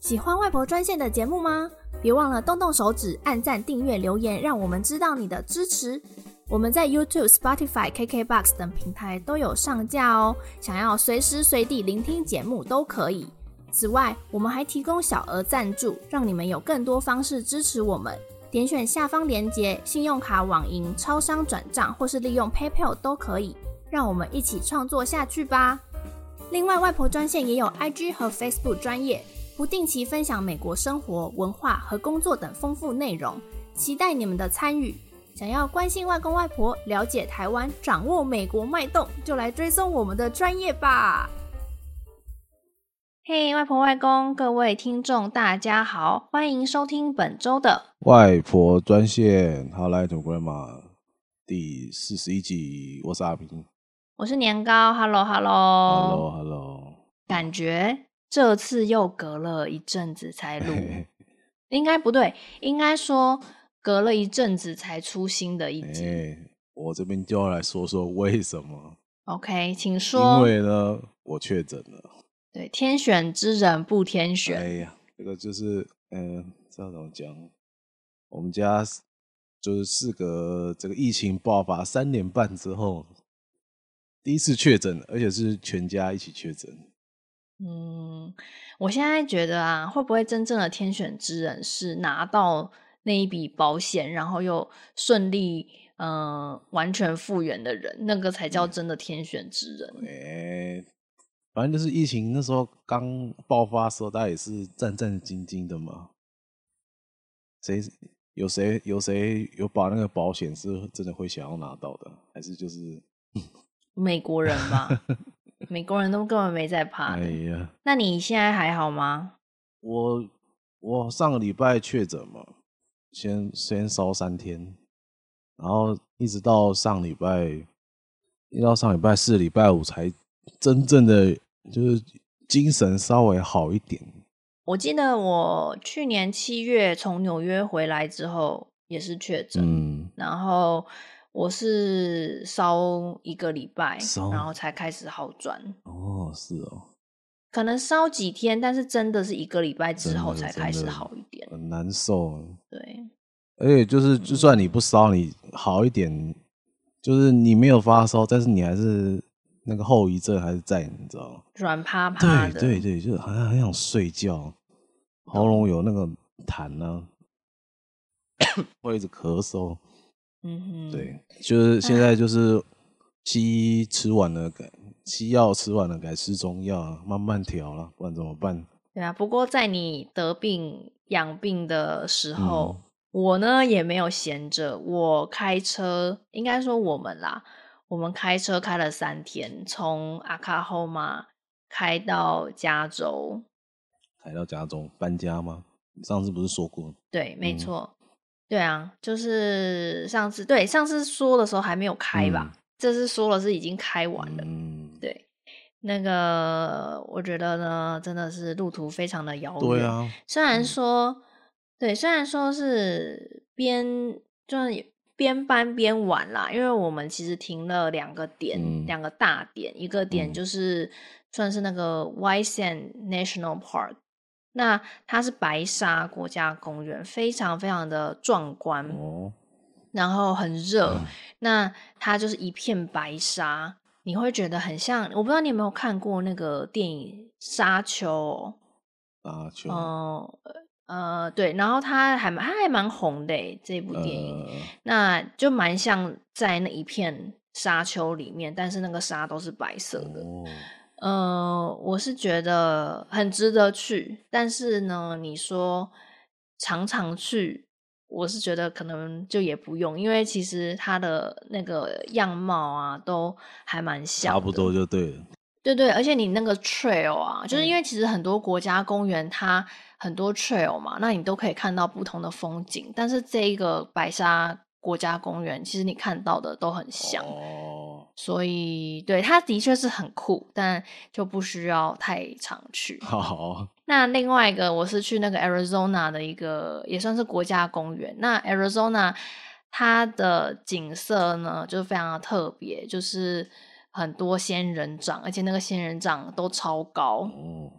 喜欢外婆专线的节目吗？别忘了动动手指，按赞、订阅、留言，让我们知道你的支持。我们在 YouTube、Spotify、KKBox 等平台都有上架哦，想要随时随地聆听节目都可以。此外，我们还提供小额赞助，让你们有更多方式支持我们。点选下方链接，信用卡、网银、超商转账，或是利用 PayPal 都可以。让我们一起创作下去吧！另外，外婆专线也有 IG 和 Facebook 专业。不定期分享美国生活、文化和工作等丰富内容，期待你们的参与。想要关心外公外婆、了解台湾、掌握美国脉动，就来追踪我们的专业吧。嘿，外婆外公，各位听众，大家好，欢迎收听本周的外婆专线。To Grandma，第四十一集。我是阿平，我是年糕。Hello，Hello，Hello，Hello。Hello, hello. 感觉。这次又隔了一阵子才录，应该不对，应该说隔了一阵子才出新的一集。欸，我这边就要来说说为什么。OK，请说。因为呢，我确诊了。对，天选之人不天选。哎呀，这个就是，嗯、呃，这样怎么讲？我们家就是事隔这个疫情爆发三年半之后，第一次确诊，而且是全家一起确诊。嗯，我现在觉得啊，会不会真正的天选之人是拿到那一笔保险，然后又顺利嗯、呃、完全复原的人，那个才叫真的天选之人？哎、欸，反正就是疫情那时候刚爆发的时候，大家也是战战兢兢的嘛。谁有谁有谁有把那个保险是真的会想要拿到的，还是就是 美国人吧？美国人都根本没在怕。哎呀，那你现在还好吗？我我上个礼拜确诊嘛，先先烧三天，然后一直到上礼拜，一直到上礼拜四、礼拜五才真正的就是精神稍微好一点。我记得我去年七月从纽约回来之后也是确诊，嗯，然后。我是烧一个礼拜，然后才开始好转。哦，是哦，可能烧几天，但是真的是一个礼拜之后才开始好一点，很难受。对，而且就是，就算你不烧，你好一点，就是你没有发烧，但是你还是那个后遗症还是在，你知道吗？软趴趴的，对对对，就是好像很想睡觉，喉咙有那个痰呢，会一直咳嗽。嗯哼，对，就是现在就是西医吃完了改西药吃完了改吃中药，慢慢调了，不然怎么办？对啊，不过在你得病养病的时候，嗯、我呢也没有闲着，我开车，应该说我们啦，我们开车开了三天，从阿卡后马开到加州，开到加州搬家吗？你上次不是说过？对，没错。嗯对啊，就是上次对上次说的时候还没有开吧？嗯、这次说了是已经开完了。嗯，对，那个我觉得呢，真的是路途非常的遥远。对啊，虽然说，嗯、对，虽然说是边就是边搬边玩啦，因为我们其实停了两个点，嗯、两个大点，一个点就是算是那个 Sand National Park。那它是白沙国家公园，非常非常的壮观，哦、然后很热。嗯、那它就是一片白沙，你会觉得很像。我不知道你有没有看过那个电影《沙丘》？沙丘。哦、呃，呃，对。然后它还蛮，它还蛮红的这部电影，呃、那就蛮像在那一片沙丘里面，但是那个沙都是白色的。哦呃，我是觉得很值得去，但是呢，你说常常去，我是觉得可能就也不用，因为其实它的那个样貌啊，都还蛮像，差不多就对了。对对，而且你那个 trail 啊，就是因为其实很多国家公园它很多 trail 嘛，那你都可以看到不同的风景，但是这一个白沙国家公园，其实你看到的都很像。哦所以，对，它的确是很酷，但就不需要太常去。好，那另外一个，我是去那个 Arizona 的一个，也算是国家公园。那 Arizona 它的景色呢，就非常的特别，就是很多仙人掌，而且那个仙人掌都超高。哦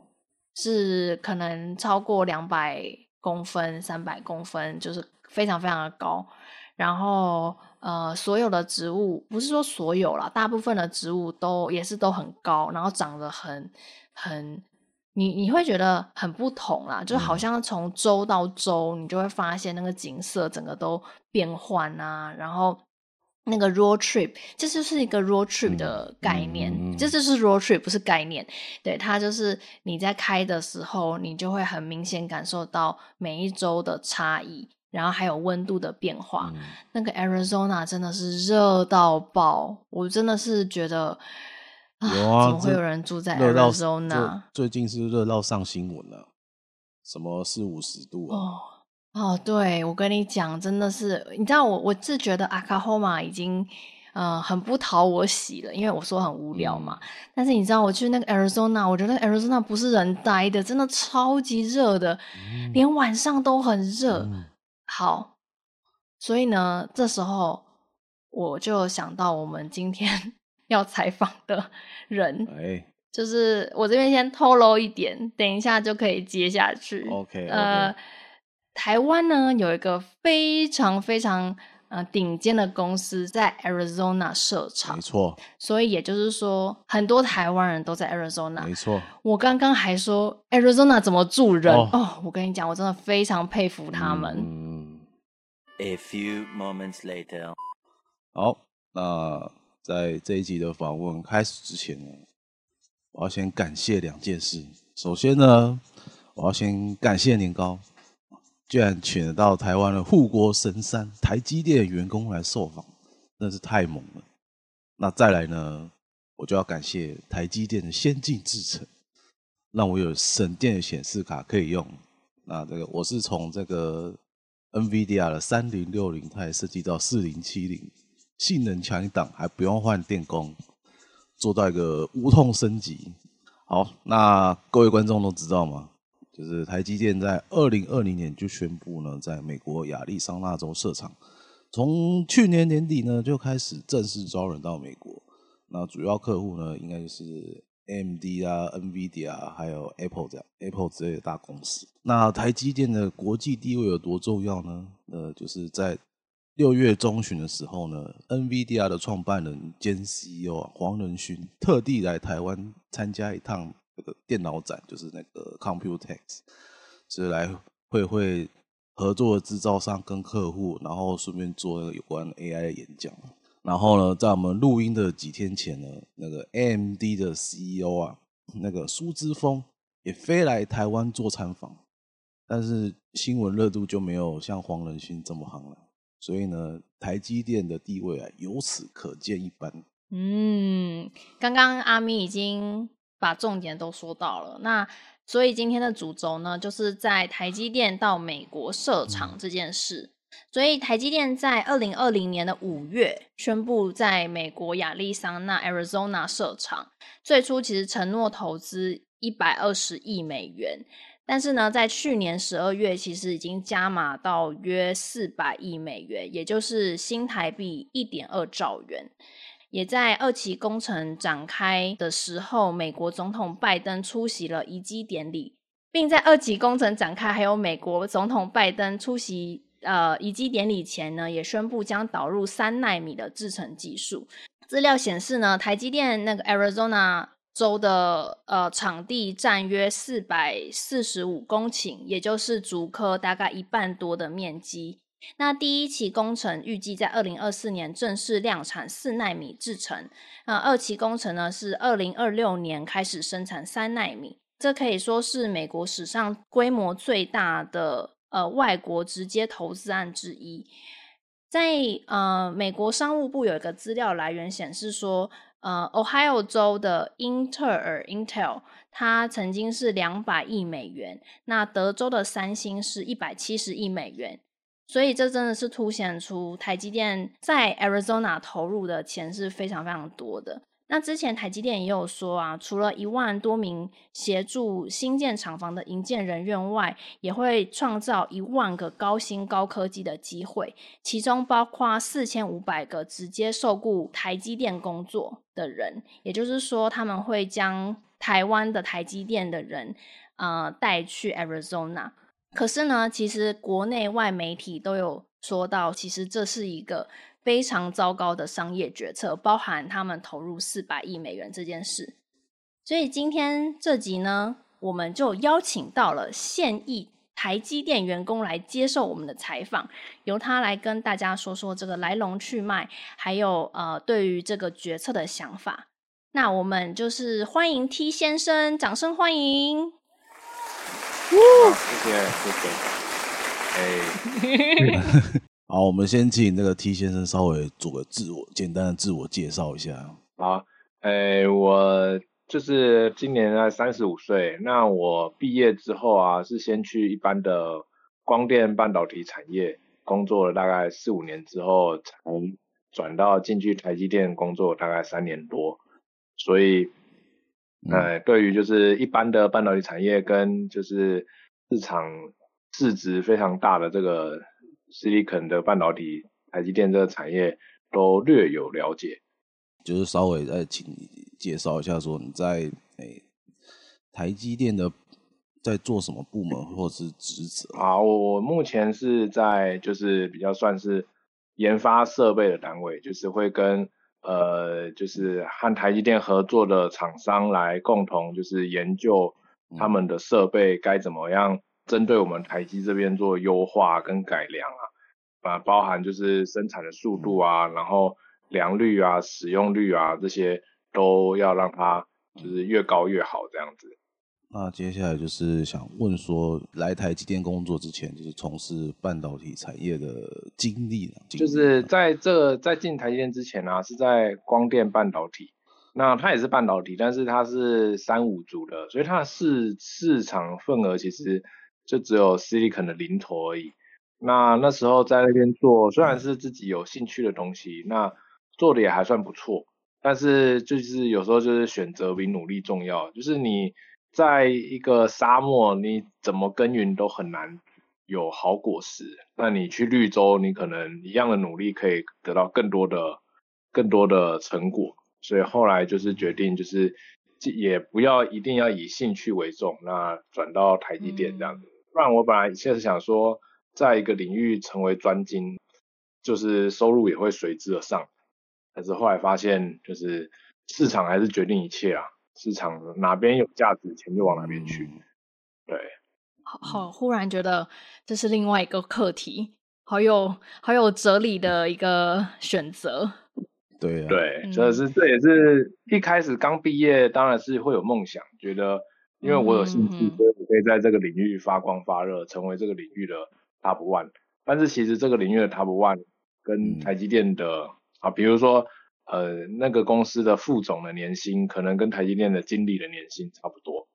是可能超过两百公分、三百公分，就是非常非常的高。然后呃，所有的植物不是说所有啦，大部分的植物都也是都很高，然后长得很很。你你会觉得很不同啦，就好像从州到州，你就会发现那个景色整个都变换啊。然后那个 road trip，这就是一个 road trip 的概念，嗯嗯嗯、这就是 road trip，不是概念。对，它就是你在开的时候，你就会很明显感受到每一周的差异，然后还有温度的变化。嗯、那个 Arizona 真的是热到爆，我真的是觉得。有啊，怎么会有人住在 Arizona？最近是热到上新闻了，什么四五十度啊？哦哦，对，我跟你讲，真的是，你知道我我是觉得 Oklahoma 已经呃很不讨我喜了，因为我说很无聊嘛。嗯、但是你知道我去那个 Arizona，我觉得 Arizona 不是人待的，真的超级热的，嗯、连晚上都很热。嗯、好，所以呢，这时候我就想到我们今天。要采访的人，哎、就是我这边先透露一点，等一下就可以接下去。OK，, okay. 呃，台湾呢有一个非常非常呃顶尖的公司在 Arizona 设厂，没错。所以也就是说，很多台湾人都在 Arizona，没错。我刚刚还说 Arizona 怎么住人哦，哦，我跟你讲，我真的非常佩服他们。嗯，A few moments later，好，那。在这一集的访问开始之前呢，我要先感谢两件事。首先呢，我要先感谢年糕，居然请得到台湾的护国神山台积电员工来受访，真是太猛了。那再来呢，我就要感谢台积电的先进制程，让我有省电的显示卡可以用。那这个我是从这个 NVIDIA 的三零六零，它也设计到四零七零。性能强一档，还不用换电工，做到一个无痛升级。好，那各位观众都知道吗？就是台积电在二零二零年就宣布呢，在美国亚利桑那州设厂，从去年年底呢就开始正式招人到美国。那主要客户呢，应该就是 AMD 啊、NVIDIA 啊，还有 Apple 这样 Apple 之类的大公司。那台积电的国际地位有多重要呢？呃，就是在六月中旬的时候呢，NVIDIA 的创办人兼 CEO 啊黄仁勋特地来台湾参加一趟那个电脑展，就是那个 Computex，是来会会合作的制造商跟客户，然后顺便做那个有关 AI 的演讲。然后呢，在我们录音的几天前呢，那个 AMD 的 CEO 啊，那个苏之峰也飞来台湾做参访，但是新闻热度就没有像黄仁勋这么夯了。所以呢，台积电的地位啊，由此可见一斑。嗯，刚刚阿咪已经把重点都说到了。那所以今天的主轴呢，就是在台积电到美国设厂这件事。嗯、所以台积电在二零二零年的五月宣布在美国亚利桑那 （Arizona） 设厂，最初其实承诺投资一百二十亿美元。但是呢，在去年十二月，其实已经加码到约四百亿美元，也就是新台币一点二兆元。也在二期工程展开的时候，美国总统拜登出席了移机典礼，并在二期工程展开还有美国总统拜登出席呃移机典礼前呢，也宣布将导入三纳米的制程技术。资料显示呢，台积电那个 Arizona。州的呃场地占约四百四十五公顷，也就是竹科大概一半多的面积。那第一期工程预计在二零二四年正式量产四纳米制程，那二期工程呢是二零二六年开始生产三纳米。这可以说是美国史上规模最大的呃外国直接投资案之一。在呃美国商务部有一个资料来源显示说。呃，Ohio 州的英特尔 Intel，它曾经是两百亿美元，那德州的三星是一百七十亿美元，所以这真的是凸显出台积电在 Arizona 投入的钱是非常非常多的。那之前台积电也有说啊，除了一万多名协助新建厂房的营建人员外，也会创造一万个高薪高科技的机会，其中包括四千五百个直接受雇台积电工作的人，也就是说，他们会将台湾的台积电的人，呃带去 Arizona。可是呢，其实国内外媒体都有说到，其实这是一个非常糟糕的商业决策，包含他们投入四百亿美元这件事。所以今天这集呢，我们就邀请到了现役台积电员工来接受我们的采访，由他来跟大家说说这个来龙去脉，还有呃对于这个决策的想法。那我们就是欢迎 T 先生，掌声欢迎。谢谢谢谢。哎，好，我们先请那个 T 先生稍微做个自我简单的自我介绍一下。好，哎，我就是今年才三十五岁。那我毕业之后啊，是先去一般的光电半导体产业工作了大概四五年之后，才转到进去台积电工作大概三年多。所以。呃、嗯，对于就是一般的半导体产业跟就是市场市值非常大的这个 Silicon 的半导体，台积电这个产业都略有了解。就是稍微再请你介绍一下，说你在诶、欸、台积电的在做什么部门或者是职责？好，我目前是在就是比较算是研发设备的单位，就是会跟。呃，就是和台积电合作的厂商来共同就是研究他们的设备该怎么样针对我们台积这边做优化跟改良啊，啊，包含就是生产的速度啊，然后良率啊、使用率啊这些都要让它就是越高越好这样子。那接下来就是想问说，来台积电工作之前，就是从事半导体产业的经历呢？就是在这个在进台积电之前呢、啊，是在光电半导体，那它也是半导体，但是它是三五族的，所以它的市市场份额其实就只有 Silicon 的零头而已。那那时候在那边做，虽然是自己有兴趣的东西，那做的也还算不错，但是就是有时候就是选择比努力重要，就是你。在一个沙漠，你怎么耕耘都很难有好果实。那你去绿洲，你可能一样的努力可以得到更多的、更多的成果。所以后来就是决定，就是也不要一定要以兴趣为重，那转到台积电这样子。不然我本来现在是想说，在一个领域成为专精，就是收入也会随之而上。但是后来发现，就是市场还是决定一切啊。市场哪边有价值，钱就往哪边去。对，好，好，忽然觉得这是另外一个课题，好有好有哲理的一个选择。对、啊、对，这是这也是一开始刚毕业，当然是会有梦想，觉得因为我有兴趣，所以我可以在这个领域发光发热，成为这个领域的 top one。但是其实这个领域的 top one 跟台积电的、嗯、啊，比如说。呃，那个公司的副总的年薪可能跟台积电的经理的年薪差不多，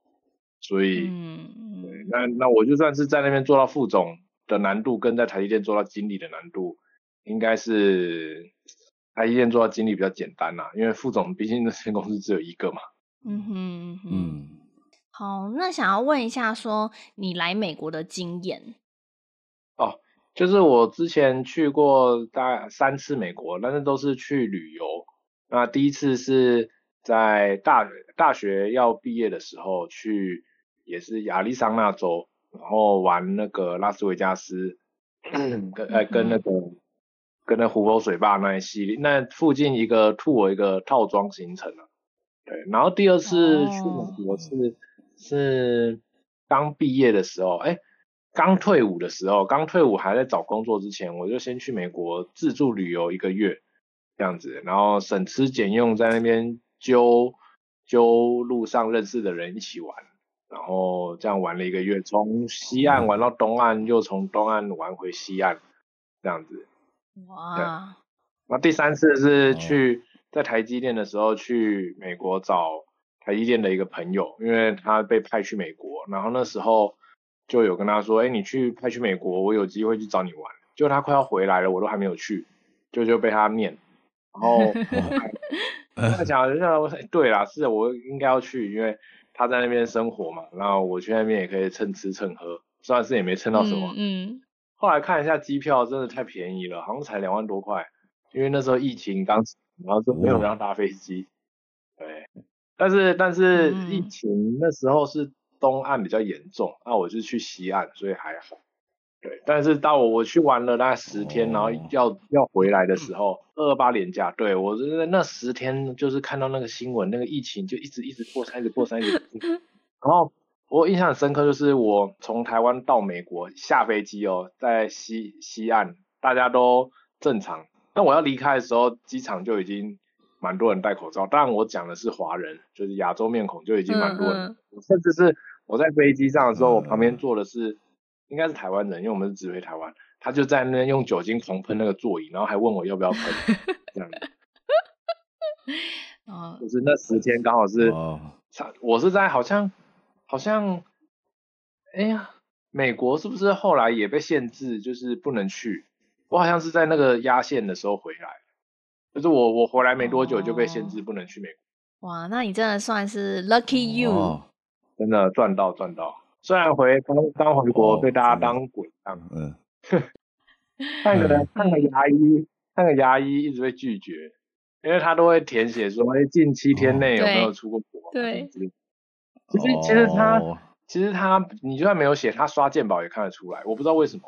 所以，嗯，对，那那我就算是在那边做到副总的难度，跟在台积电做到经理的难度，应该是台积电做到经理比较简单啦，因为副总毕竟那间公司只有一个嘛。嗯哼，嗯哼，嗯，好，那想要问一下，说你来美国的经验。哦。就是我之前去过大概三次美国，但是都是去旅游。那第一次是在大大学要毕业的时候去，也是亚利桑那州，然后玩那个拉斯维加斯，跟呃跟那个跟那湖泊水坝那一系列，那附近一个 tour 一个套装行程啊。对，然后第二次去美国是、oh. 是刚毕业的时候，哎。刚退伍的时候，刚退伍还在找工作之前，我就先去美国自助旅游一个月，这样子，然后省吃俭用在那边揪揪路上认识的人一起玩，然后这样玩了一个月，从西岸玩到东岸，又从东岸玩回西岸，这样子。哇！那第三次是去在台积电的时候去美国找台积电的一个朋友，因为他被派去美国，然后那时候。就有跟他说，哎、欸，你去派去美国，我有机会去找你玩。就他快要回来了，我都还没有去，就就被他念。然后 他讲，就像我说，对啦，是我应该要去，因为他在那边生活嘛。然后我去那边也可以蹭吃蹭喝，虽然是也没蹭到什么。嗯。嗯后来看一下机票，真的太便宜了，好像才两万多块。因为那时候疫情刚，然后就没有人要搭飞机。对。但是但是疫情那时候是。东岸比较严重，那我就去西岸，所以还好。对，但是到我我去玩了大概十天，然后要要回来的时候，二二八连假，对我是那十天就是看到那个新闻，那个疫情就一直一直扩散，一直扩散，一直破。然后我印象很深刻，就是我从台湾到美国下飞机哦，在西西岸大家都正常，但我要离开的时候，机场就已经蛮多人戴口罩。当然我讲的是华人，就是亚洲面孔就已经蛮多人，嗯嗯甚至是我在飞机上的时候，我旁边坐的是。应该是台湾人，因为我们是直飞台湾，他就在那边用酒精狂喷那个座椅，然后还问我要不要喷，这样子。哦，就是那十天刚好是，我是在好像好像，哎呀，美国是不是后来也被限制，就是不能去？我好像是在那个压线的时候回来，就是我我回来没多久就被限制不能去美国。哇，那你真的算是 lucky you，真的赚到赚到。虽然回刚刚回国被大家当鬼当，嗯，看个看个牙医，看个牙医一直被拒绝，因为他都会填写说，哎，近七天内有没有出过国？对，其实其实他其实他你就算没有写，他刷健保也看得出来，我不知道为什么。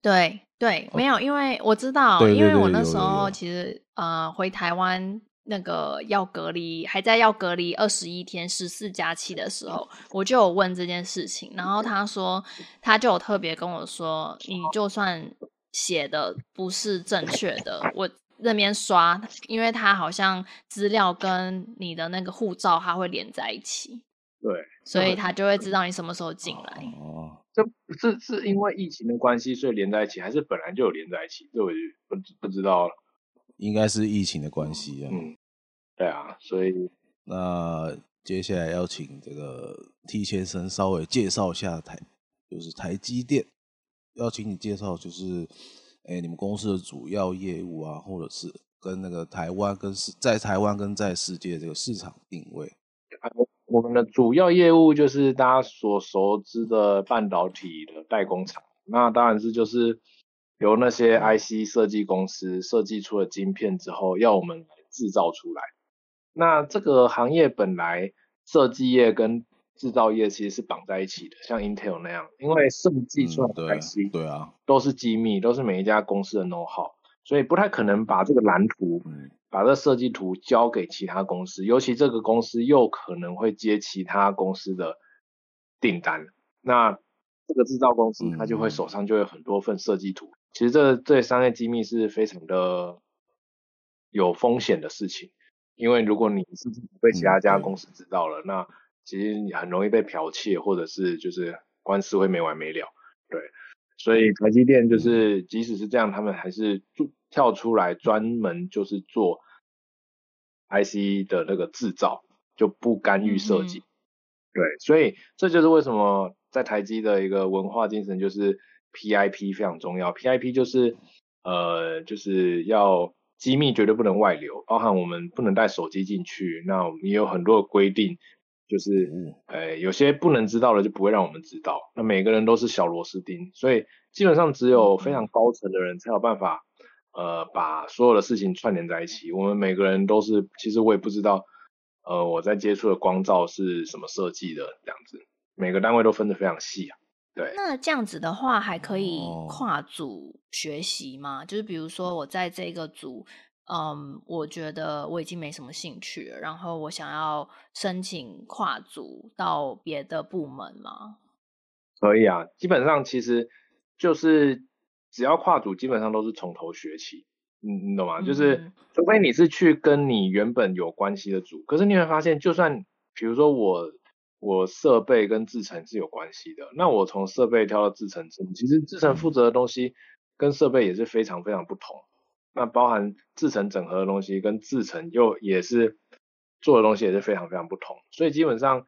对对，没有，因为我知道，因为我那时候其实呃回台湾。那个要隔离，还在要隔离二十一天十四加七的时候，我就有问这件事情，然后他说，他就有特别跟我说，你就算写的不是正确的，我那边刷，因为他好像资料跟你的那个护照，他会连在一起，对，所以他就会知道你什么时候进来。哦，这是是因为疫情的关系，所以连在一起，还是本来就有连在一起？这我就不不知道了。应该是疫情的关系啊。嗯，对啊，所以那接下来要请这个 T 先生稍微介绍一下台，就是台积电，要请你介绍就是，哎、欸，你们公司的主要业务啊，或者是跟那个台湾跟世在台湾跟在世界这个市场定位。我们的主要业务就是大家所熟知的半导体的代工厂，那当然是就是。由那些 IC 设计公司设计出了晶片之后，要我们来制造出来。那这个行业本来设计业跟制造业其实是绑在一起的，像 Intel 那样，因为设计出来的 IC 对啊，都是机密，都是每一家公司的 know-how，所以不太可能把这个蓝图、把这个设计图交给其他公司，尤其这个公司又可能会接其他公司的订单，那这个制造公司它就会手上就有很多份设计图。其实这这商业机密是非常的有风险的事情，因为如果你是被其他家公司知道了，嗯、那其实你很容易被剽窃，或者是就是官司会没完没了。对，所以台积电就是即使是这样，他们还是跳出来专门就是做 IC 的那个制造，就不干预设计。嗯、对，所以这就是为什么在台积的一个文化精神就是。PIP 非常重要，PIP 就是呃就是要机密绝对不能外流，包含我们不能带手机进去。那我们也有很多的规定，就是呃有些不能知道的就不会让我们知道。那每个人都是小螺丝钉，所以基本上只有非常高层的人才有办法呃把所有的事情串联在一起。我们每个人都是，其实我也不知道呃我在接触的光照是什么设计的这样子，每个单位都分得非常细啊。对，那这样子的话，还可以跨组学习吗？哦、就是比如说，我在这个组，嗯，我觉得我已经没什么兴趣了，然后我想要申请跨组到别的部门吗？可以啊，基本上其实就是只要跨组，基本上都是从头学起，你你懂吗？嗯、就是除非你是去跟你原本有关系的组，可是你会发现，就算比如说我。我设备跟制程是有关系的，那我从设备跳到制程之后，其实制程负责的东西跟设备也是非常非常不同。那包含制程整合的东西跟制程又也是做的东西也是非常非常不同。所以基本上，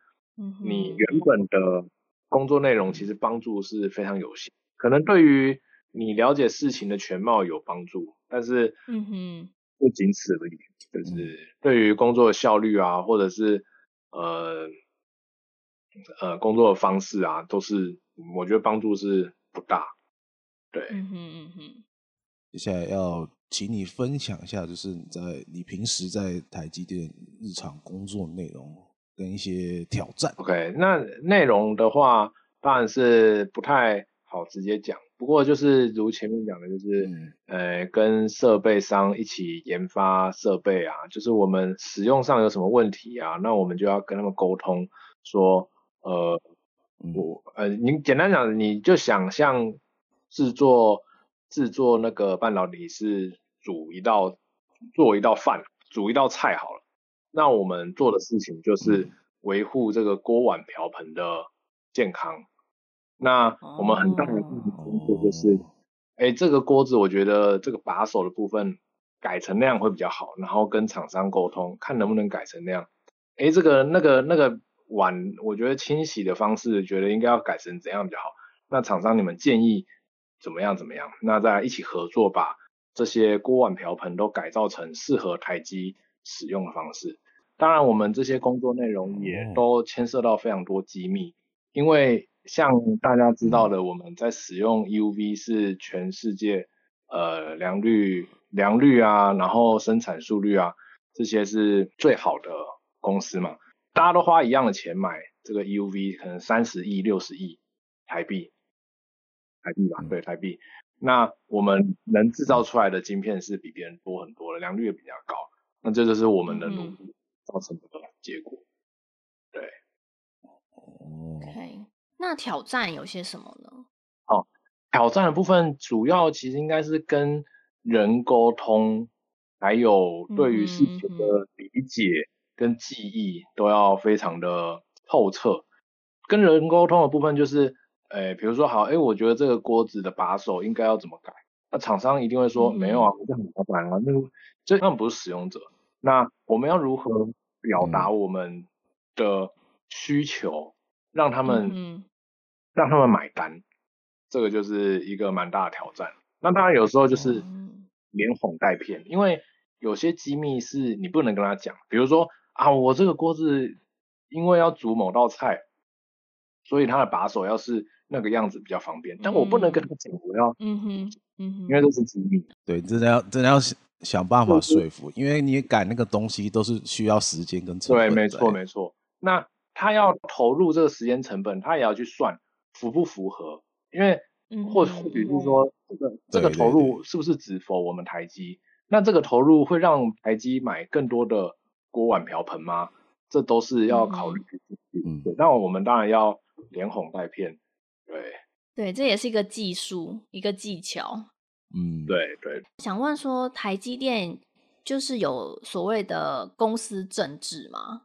你原本的工作内容其实帮助是非常有限，可能对于你了解事情的全貌有帮助，但是嗯哼，不仅此而已，就是对于工作的效率啊，或者是呃。呃，工作的方式啊，都是我觉得帮助是不大。对，嗯哼嗯哼。接下来要请你分享一下，就是你在你平时在台积电日常工作内容，跟一些挑战。OK，那内容的话，当然是不太好直接讲。不过就是如前面讲的，就是、嗯、呃，跟设备商一起研发设备啊，就是我们使用上有什么问题啊，那我们就要跟他们沟通，说，呃，我呃，你简单讲，你就想象制作制作那个半导体是煮一道做一道饭，煮一道菜好了，那我们做的事情就是维护这个锅碗瓢盆的健康。那我们很大的工作就是，哎、oh. 欸，这个锅子我觉得这个把手的部分改成那样会比较好，然后跟厂商沟通，看能不能改成那样。哎、欸，这个那个那个碗，我觉得清洗的方式觉得应该要改成怎样比较好。那厂商你们建议怎么样怎么样？那再来一起合作，把这些锅碗瓢盆都改造成适合台积使用的方式。当然，我们这些工作内容也都牵涉到非常多机密，因为。像大家知道的，我们在使用 EUV 是全世界呃良率良率啊，然后生产速率啊，这些是最好的公司嘛。大家都花一样的钱买这个 EUV，可能三十亿、六十亿台币，台币吧，对，台币。那我们能制造出来的晶片是比别人多很多的，良率也比较高。那这就是我们的努力造成的结果。对。OK。那挑战有些什么呢？哦，挑战的部分主要其实应该是跟人沟通，还有对于事情的理解跟记忆都要非常的透彻。跟人沟通的部分就是，诶，比如说好，诶，我觉得这个锅子的把手应该要怎么改？那厂商一定会说，嗯、没有啊，这很麻烦啊，那这他们不是使用者。那我们要如何表达我们的需求，让他们、嗯？让他们买单，这个就是一个蛮大的挑战。那当然有时候就是连哄带骗，因为有些机密是你不能跟他讲。比如说啊，我这个锅子因为要煮某道菜，所以它的把手要是那个样子比较方便，但我不能跟他讲我要，嗯哼，嗯哼，因为这是机密。对，真的要真的要想想办法说服，因为你改那个东西都是需要时间跟成本。对，没错没错。那他要投入这个时间成本，他也要去算。符不符合？因为或或许是说，这个这个投入是不是只 for 我们台积？那这个投入会让台积买更多的锅碗瓢盆吗？这都是要考虑的。嗯，对。那我们当然要连哄带骗。对对，这也是一个技术，一个技巧。嗯，对对。想问说，台积电就是有所谓的公司政治吗？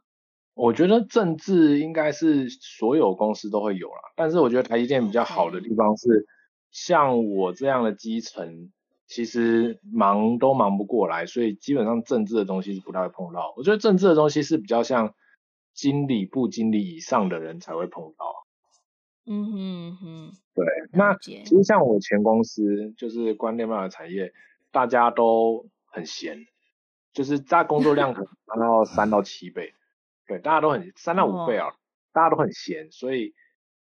我觉得政治应该是所有公司都会有啦，但是我觉得台积电比较好的地方是，像我这样的基层，其实忙都忙不过来，所以基本上政治的东西是不太会碰到。我觉得政治的东西是比较像经理部经理以上的人才会碰到。嗯哼嗯哼，对。那其实像我前公司就是关电贸的产业，大家都很闲，就是在工作量可能达到 三到七倍。对，大家都很三到五倍啊，哦、大家都很闲，所以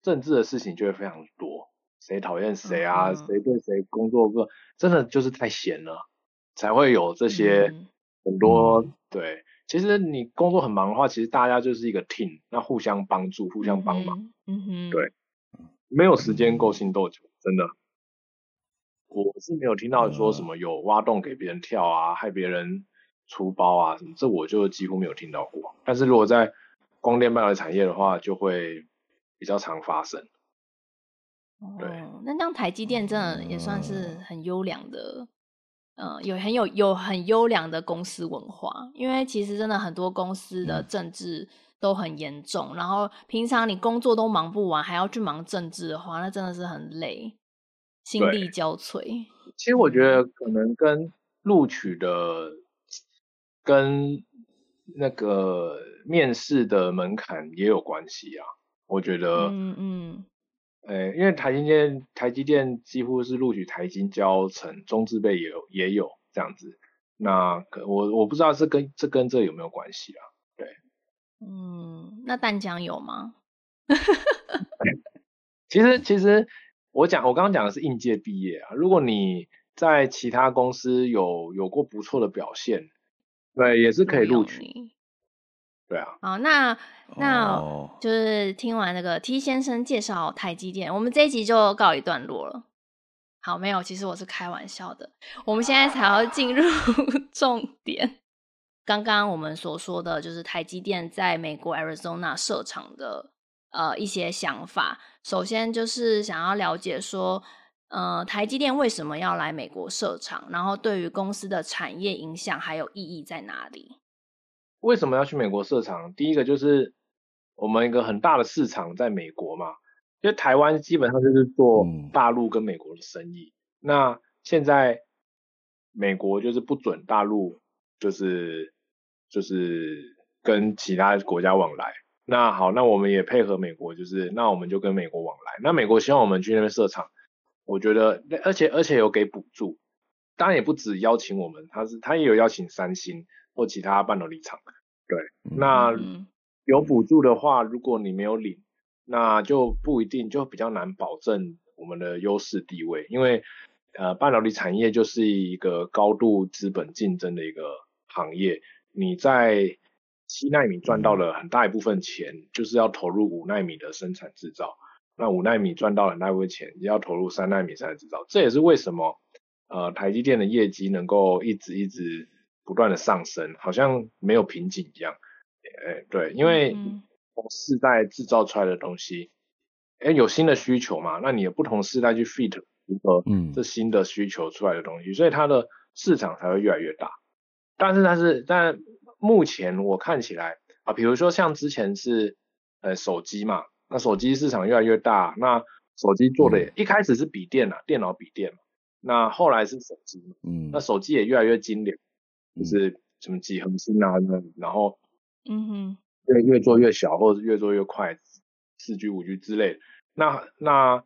政治的事情就会非常多。谁讨厌谁啊？谁、嗯、对谁工作不真的就是太闲了，才会有这些很多。嗯、对，其实你工作很忙的话，其实大家就是一个 team，那互相帮助、互相帮忙。嗯哼，对，没有时间勾心斗角，真的。我是没有听到说什么有挖洞给别人跳啊，害别人。出包啊什么，这我就几乎没有听到过。但是如果在光电半导体产业的话，就会比较常发生。对，哦、那这样台积电真的也算是很优良的，嗯、呃，有很有有很优良的公司文化。因为其实真的很多公司的政治都很严重，嗯、然后平常你工作都忙不完，还要去忙政治的话，那真的是很累，心力交瘁。其实我觉得可能跟录取的。跟那个面试的门槛也有关系啊，我觉得，嗯嗯，诶、欸，因为台积电，台积电几乎是录取台金交成中字辈也有也有这样子，那可我我不知道这跟这跟这有没有关系啊？对，嗯，那淡江有吗？其实其实我讲我刚刚讲的是应届毕业啊，如果你在其他公司有有过不错的表现。对，也是可以录取。对啊。好，那那就是听完那个 T 先生介绍台积电，我们这一集就告一段落了。好，没有，其实我是开玩笑的。我们现在才要进入 重点。刚刚我们所说的就是台积电在美国 Arizona 设厂的呃一些想法。首先就是想要了解说，呃，台积电为什么要来美国设厂？然后对于公司的产业影响还有意义在哪里？为什么要去美国设厂？第一个就是我们一个很大的市场在美国嘛，因为台湾基本上就是做大陆跟美国的生意。嗯、那现在美国就是不准大陆就是就是跟其他国家往来。那好，那我们也配合美国，就是那我们就跟美国往来。那美国希望我们去那边设厂，我觉得，而且而且有给补助，当然也不止邀请我们，他是他也有邀请三星或其他半导体厂。对，那有补助的话，如果你没有领，那就不一定，就比较难保证我们的优势地位，因为呃，半导体产业就是一个高度资本竞争的一个行业，你在。七纳米赚到了很大一部分钱，就是要投入五纳米的生产制造。那五纳米赚到了很大一部分钱，也要投入三纳米生产制造。这也是为什么，呃，台积电的业绩能够一直一直不断的上升，好像没有瓶颈一样。哎，对，因为同世代制造出来的东西，哎，有新的需求嘛，那你有不同世代去 fit 一个这新的需求出来的东西，所以它的市场才会越来越大。但是，但是，但。目前我看起来啊，比如说像之前是呃手机嘛，那手机市场越来越大，那手机做的也、嗯、一开始是笔电啊，电脑笔电嘛，那后来是手机，嗯，那手机也越来越精良，就是什么几何星啊，那然后嗯哼，越越做越小，或者是越做越快，四 G 五 G 之类的，那那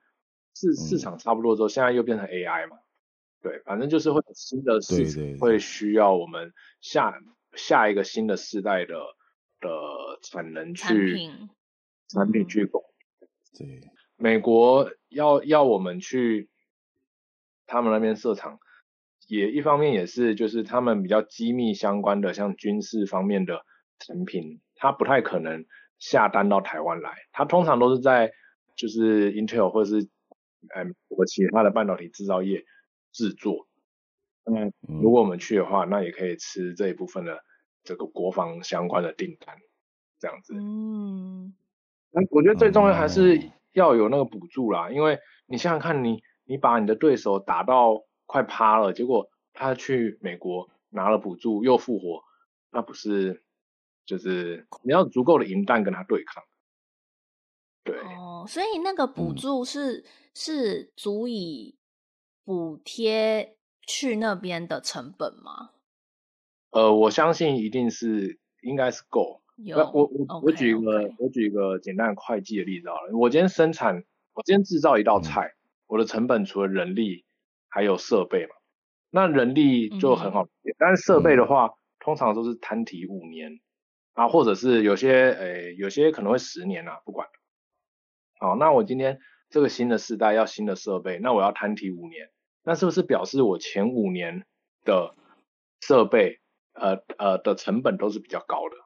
市市场差不多之后，现在又变成 AI 嘛，对，反正就是会有新的市场会需要我们下。下一个新的世代的的产能去产品，产品去拱，对，美国要要我们去他们那边设厂，也一方面也是就是他们比较机密相关的，像军事方面的产品，他不太可能下单到台湾来，他通常都是在就是 Intel 或者是嗯或其他的半导体制造业制作。嗯，如果我们去的话，那也可以吃这一部分的这个国防相关的订单，这样子。嗯，那我觉得最重要还是要有那个补助啦，因为你想想看你，你你把你的对手打到快趴了，结果他去美国拿了补助又复活，那不是就是你要足够的银弹跟他对抗。对。哦，所以那个补助是、嗯、是足以补贴。去那边的成本吗？呃，我相信一定是，应该是够。有，我我我举一个.我举一个简单的会计的例子好了。我今天生产，我今天制造一道菜，嗯，我的成本除了人力还有设备嘛。那人力就很好，嗯，但是设备的话，嗯，通常都是摊提五年啊，或者是有些诶，欸，有些可能会十年啊，不管。好，那我今天这个新的世代要新的设备，那我要摊提五年。那是不是表示我前五年的设备，呃呃的成本都是比较高的？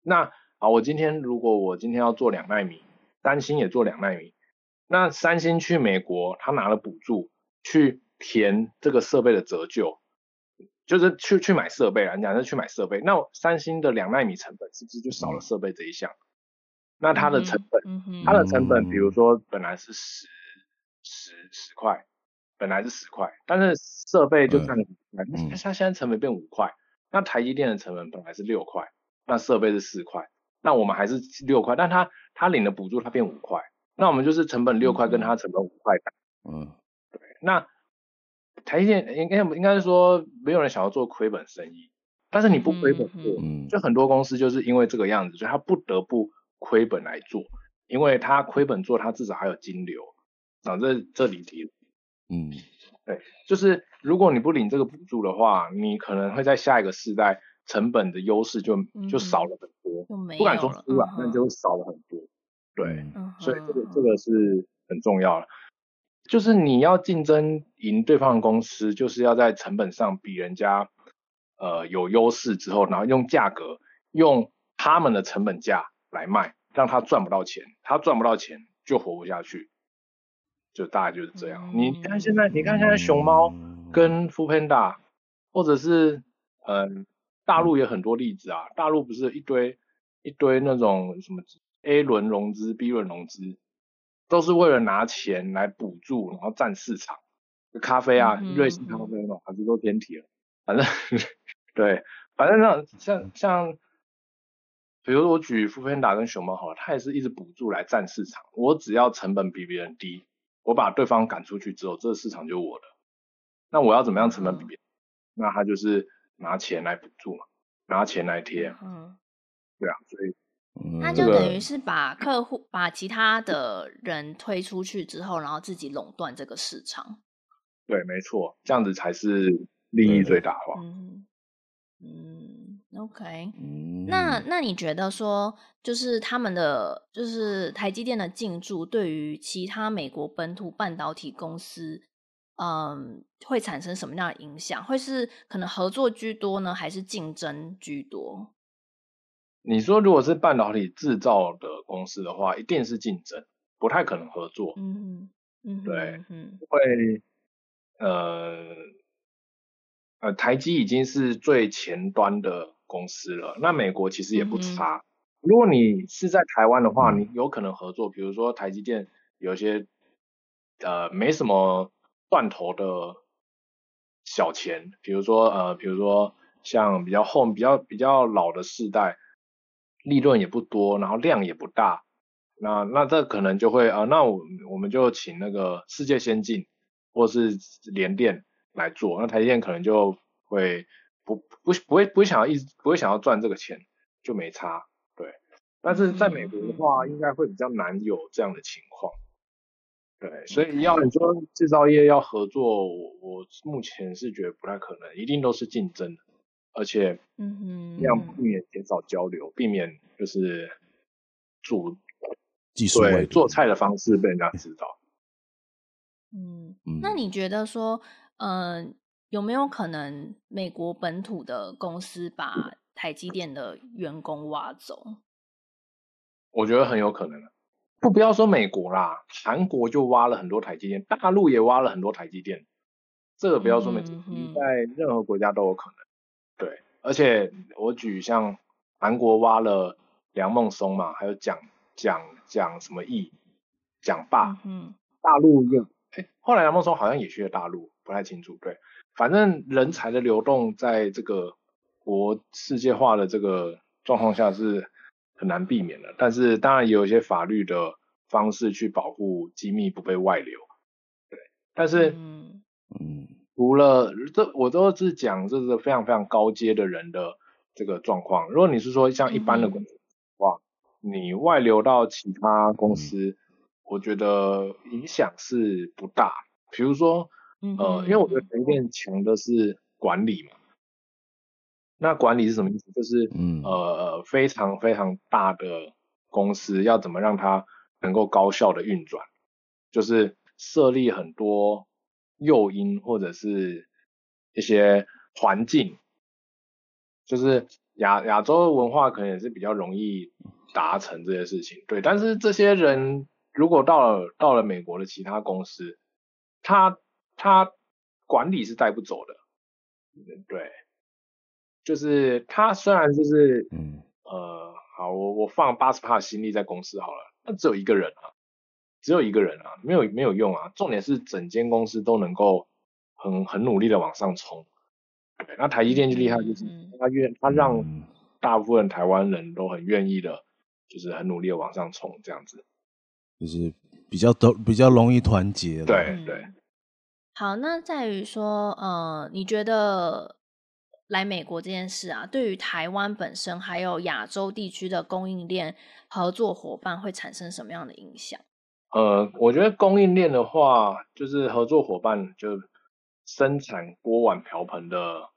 那啊，我今天如果我今天要做两纳米，三星也做两纳米，那三星去美国，他拿了补助去填这个设备的折旧，就是去去买设备啊，假设去买设备，那三星的两纳米成本是不是就少了设备这一项？那它的成本，它的成本，比如说本来是十十十块。本来是十块，但是设备就占了五块，那它现在成本变五块。那台积电的成本本来是六块，那设备是四块，那我们还是六块，但它它领的补助，它变五块，那我们就是成本六块，跟它成本五块打。嗯，对。那台积电应该应该是说没有人想要做亏本生意，但是你不亏本做，嗯，就很多公司就是因为这个样子，所以他不得不亏本来做，因为他亏本做，他至少还有金流。啊，这这里提。嗯，对，就是如果你不领这个补助的话，你可能会在下一个世代成本的优势就就少了很多，嗯、不敢说输了，但就少了很多。对，嗯、所以这个这个是很重要的，就是你要竞争赢对方的公司，就是要在成本上比人家呃有优势之后，然后用价格用他们的成本价来卖，让他赚不到钱，他赚不到钱就活不下去，就大概就是这样。你看现在，你看现在熊猫跟 f o o Panda，或者是嗯大陆也很多例子啊，大陆不是一堆一堆那种什么 A 轮融资、B 轮融资，都是为了拿钱来补助，然后占市场。咖啡啊，嗯、瑞幸咖啡那种还是都偏题了，反正 对，反正像像像，比如说我举 foodpanda 跟熊猫好了，它也是一直补助来占市场。我只要成本比别人低，我把对方赶出去之后，这个市场就我的。那我要怎么样成本比别人？嗯、那他就是拿钱来补助嘛，拿钱来贴。嗯，对啊，所以。那就等于是把客户把其他的人推出去之后，然后自己垄断这个市场。对，没错，这样子才是利益最大化。嗯嗯，OK，嗯，那那你觉得说，就是他们的，就是台积电的进驻，对于其他美国本土半导体公司，嗯，会产生什么样的影响？会是可能合作居多呢，还是竞争居多？你说，如果是半导体制造的公司的话，一定是竞争，不太可能合作。嗯嗯，对，嗯，会。呃呃，台积已经是最前端的公司了，那美国其实也不差。嗯、如果你是在台湾的话，你有可能合作，比如说台积电有些呃没什么断头的小钱，比如说呃比如说像比较后比较比较老的世代，利润也不多，然后量也不大，那那这可能就会啊、呃，那我我们就请那个世界先进。或是联电来做，那台积电可能就会不不不会不会想要一直不会想要赚这个钱，就没差，对。但是在美国的话，应该会比较难有这样的情况，对。所以要你说制造业要合作，我我目前是觉得不太可能，一定都是竞争，而且嗯哼，这样避免减少交流，避免就是煮技术对做菜的方式被人家知道。嗯，那你觉得说，呃，有没有可能美国本土的公司把台积电的员工挖走？我觉得很有可能。不，不要说美国啦，韩国就挖了很多台积电，大陆也挖了很多台积电。这个不要说美国，你在任何国家都有可能。对，而且我举像韩国挖了梁孟松嘛，还有蒋蒋蒋什么义，蒋爸，嗯，大陆又。后来梁孟松好像也去了大陆，不太清楚。对，反正人才的流动在这个国世界化的这个状况下是很难避免的。但是当然也有一些法律的方式去保护机密不被外流。对，但是嗯嗯，除了这我都是讲这是非常非常高阶的人的这个状况。如果你是说像一般的公司的话，你外流到其他公司。我觉得影响是不大，比如说，呃，因为我觉得台积电强的是管理嘛，那管理是什么意思？就是，呃，非常非常大的公司要怎么让它能够高效的运转，就是设立很多诱因或者是一些环境，就是亚亚洲文化可能也是比较容易达成这些事情，对，但是这些人。如果到了到了美国的其他公司，他他管理是带不走的，对，就是他虽然就是，嗯，呃，好，我我放八十帕心力在公司好了，那只有一个人啊，只有一个人啊，没有没有用啊，重点是整间公司都能够很很努力的往上冲，对，那台积电就厉害，就是他愿他让大部分台湾人都很愿意的，就是很努力的往上冲这样子。就是比较都比较容易团结，对对。好，那在于说，呃，你觉得来美国这件事啊，对于台湾本身还有亚洲地区的供应链合作伙伴会产生什么样的影响？呃，我觉得供应链的话，就是合作伙伴，就生产锅碗瓢盆的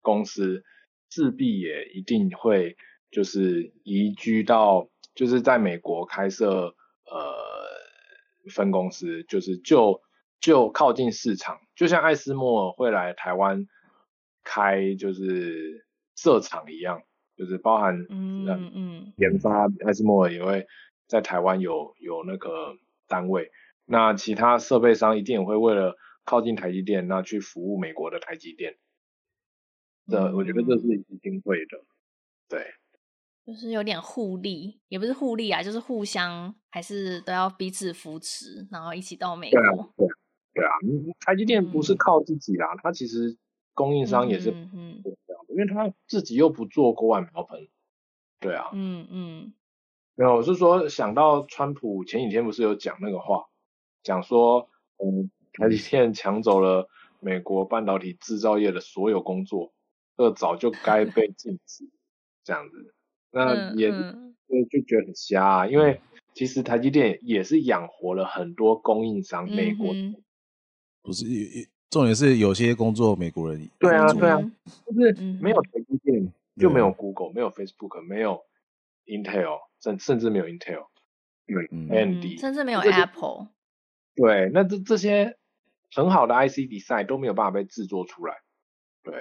公司，势必也一定会就是移居到，就是在美国开设。呃，分公司就是就就靠近市场，就像艾斯莫尔会来台湾开就是设厂一样，就是包含嗯嗯研发，艾斯莫尔也会在台湾有有那个单位。那其他设备商一定也会为了靠近台积电，那去服务美国的台积电。的、嗯，我觉得这是一定会的，对。就是有点互利，也不是互利啊，就是互相还是都要彼此扶持，然后一起到美国。对啊，对，对啊，台积电不是靠自己啦，它、嗯、其实供应商也是这样的，嗯嗯，因为它自己又不做锅碗瓢盆。对啊，嗯嗯。没有，我是说想到川普前几天不是有讲那个话，讲说嗯，台积电抢走了美国半导体制造业的所有工作，这早就该被 禁止，这样子。那也就就觉得很瞎啊，因为其实台积电也是养活了很多供应商，嗯、美国不是重点是有些工作美国人对啊对啊，就是没有台积电就没有 Google，没有 Facebook，没有 Intel，甚甚至没有 Intel，对，AMD，甚至没有 Apple，对，那这这些很好的 IC design 都没有办法被制作出来，对，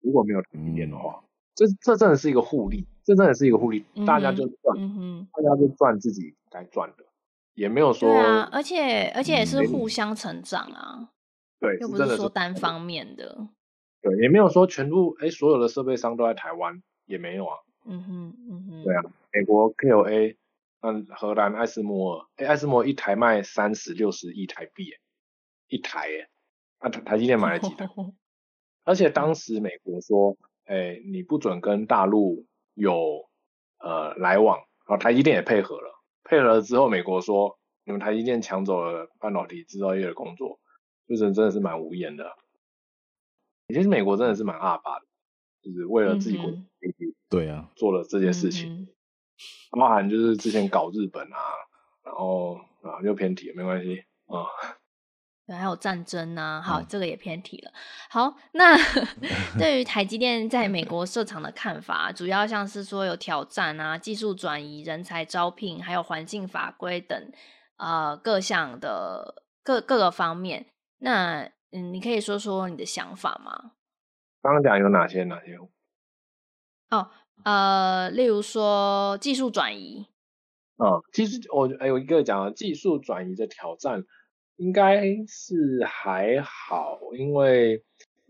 如果没有台积电的话。嗯。这这真的是一个互利，这真的是一个互利，嗯、大家就赚、嗯，大家就赚自己该赚的，也没有说，对啊，而且而且也是互相成长啊，嗯、对，又不是说单方面的，对，也没有说全部哎，所有的设备商都在台湾，也没有啊，嗯哼，嗯哼，对啊，美国 KLA，嗯，荷兰艾斯摩尔，哎，艾斯摩尔一台卖三十六十亿台币，一台，哎，啊台台积电买了几台？而且当时美国说。哎、欸，你不准跟大陆有呃来往，然后台积电也配合了，配合了之后，美国说你们台积电抢走了半导体制造业的工作，就是真的是蛮无言的。其实美国真的是蛮阿巴的，就是为了自己国家对啊做了这件事情，包含就是之前搞日本啊，然后啊又偏题了，没关系啊。对，还有战争呢、啊。好，这个也偏题了。好，那 对于台积电在美国设厂的看法，主要像是说有挑战啊、技术转移、人才招聘，还有环境法规等呃各项的各各个方面。那嗯，你可以说说你的想法吗？刚刚讲有哪些？哪些？哦，呃，例如说技术转移。嗯，其实我还有一个讲技术转移的挑战。应该是还好，因为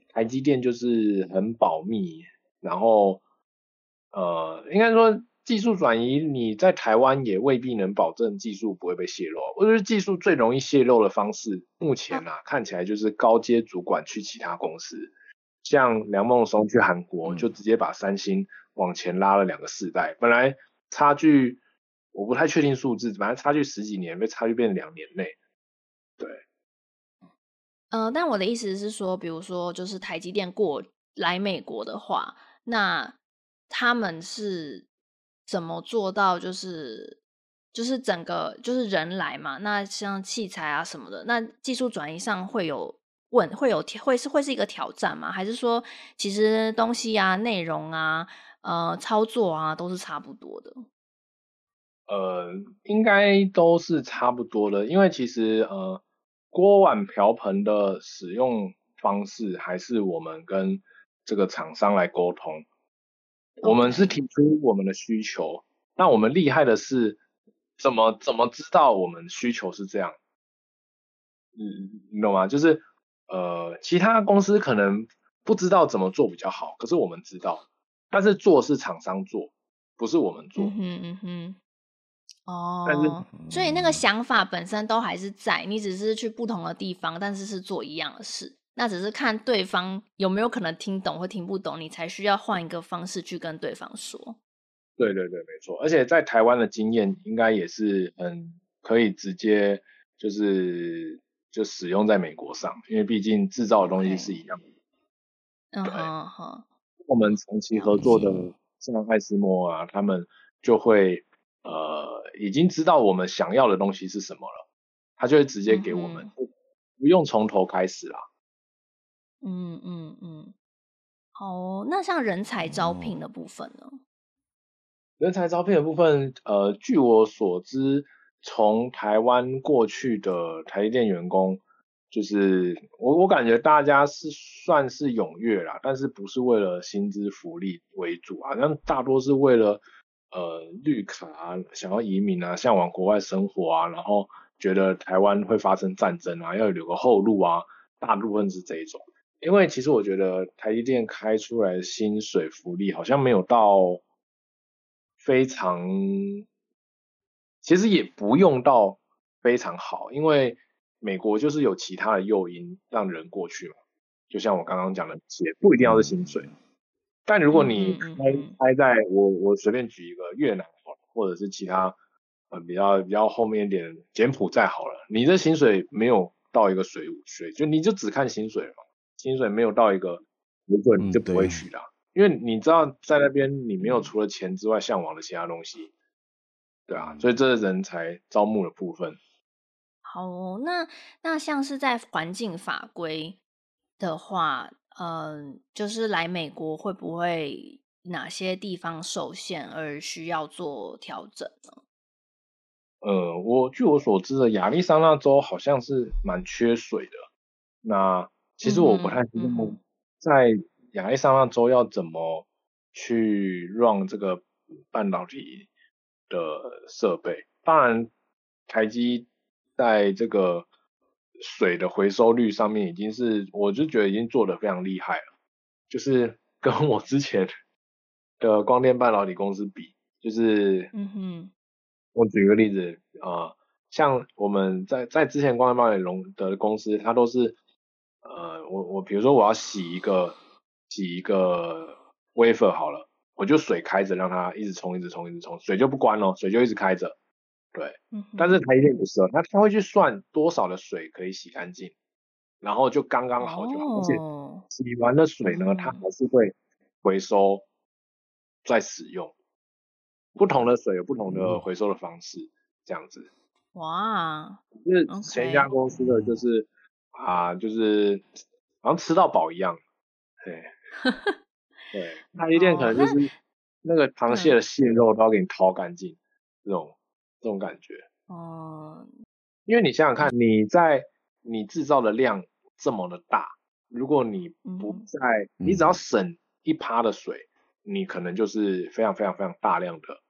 台积电就是很保密，然后呃，应该说技术转移，你在台湾也未必能保证技术不会被泄露。我觉得技术最容易泄露的方式，目前啊看起来就是高阶主管去其他公司，像梁孟松去韩国，就直接把三星往前拉了两个世代，本来差距我不太确定数字，反正差距十几年，被差距变成两年内。对，呃，但我的意思是说，比如说，就是台积电过来美国的话，那他们是怎么做到，就是就是整个就是人来嘛？那像器材啊什么的，那技术转移上会有问，会有会是会是一个挑战吗？还是说，其实东西啊、内容啊、呃、操作啊都是差不多的？呃，应该都是差不多的，因为其实呃，锅碗瓢盆的使用方式还是我们跟这个厂商来沟通我们是提出我们的需求，那我们厉害的是怎么怎么知道我们需求是这样？嗯，你懂吗？就是呃，其他公司可能不知道怎么做比较好，可是我们知道，但是做是厂商做，不是我们做。嗯哼嗯哼。哦，但是所以那个想法本身都还是在，你只是去不同的地方，但是是做一样的事，那只是看对方有没有可能听懂或听不懂，你才需要换一个方式去跟对方说。对对对，没错。而且在台湾的经验应该也是嗯，可以直接就是就使用在美国上，因为毕竟制造的东西是一样的。嗯哼哼。我们长期合作的像爱斯摩啊，他们就会。呃，已经知道我们想要的东西是什么了，他就会直接给我们，嗯、不用从头开始啦。嗯嗯嗯，好，那像人才招聘的部分呢？人才招聘的部分，呃，据我所知，从台湾过去的台积电员工，就是我我感觉大家是算是踊跃啦，但是不是为了薪资福利为主，啊像大多是为了呃绿卡啊，想要移民啊，向往国外生活啊，然后觉得台湾会发生战争啊，要留个后路啊，大部分是这一种。因为其实我觉得台积电开出来的薪水福利好像没有到非常，其实也不用到非常好，因为。美国就是有其他的诱因让人过去嘛，就像我刚刚讲的，也不一定要是薪水。但如果你开开在我我随便举一个越南好了，或者是其他呃比较比较后面一点柬埔寨好了，你的薪水没有到一个水水，就你就只看薪水嘛，薪水没有到一个水准你就不会去的，嗯，因为你知道在那边你没有除了钱之外向往的其他东西，对啊，所以这是人才招募的部分。好哦，那那像是在环境法规的话，嗯，就是来美国会不会哪些地方受限而需要做调整呢？呃，我据我所知的亚利桑那州好像是蛮缺水的。那其实我不太清楚在亚利桑那州要怎么去让这个半导体的设备。当然，台积。在这个水的回收率上面，已经是我就觉得已经做得非常厉害了。就是跟我之前的光电半导体公司比，就是，嗯哼，我举个例子啊，呃，像我们在在之前光电半导体龙的公司，它都是，呃，我我比如说我要洗一个洗一个 wafer 好了，我就水开着让它一直冲一直冲一直冲，水就不关了，水就一直开着。对，但是台积电不是，那它会去算多少的水可以洗干净，然后就刚刚好就好，而且洗完的水呢，它还是会回收再使用。不同的水有不同的回收的方式，这样子。哇，就是前一家公司的就是啊，就是好像吃到饱一样。对，对，台积电可能就是那个螃蟹的蟹肉都要给你掏干净，这种。这种感觉，哦、嗯，因为你想想看，你在你制造的量这么的大，如果你不在，嗯、你只要省一趴的水，你可能就是非常非常非常大量的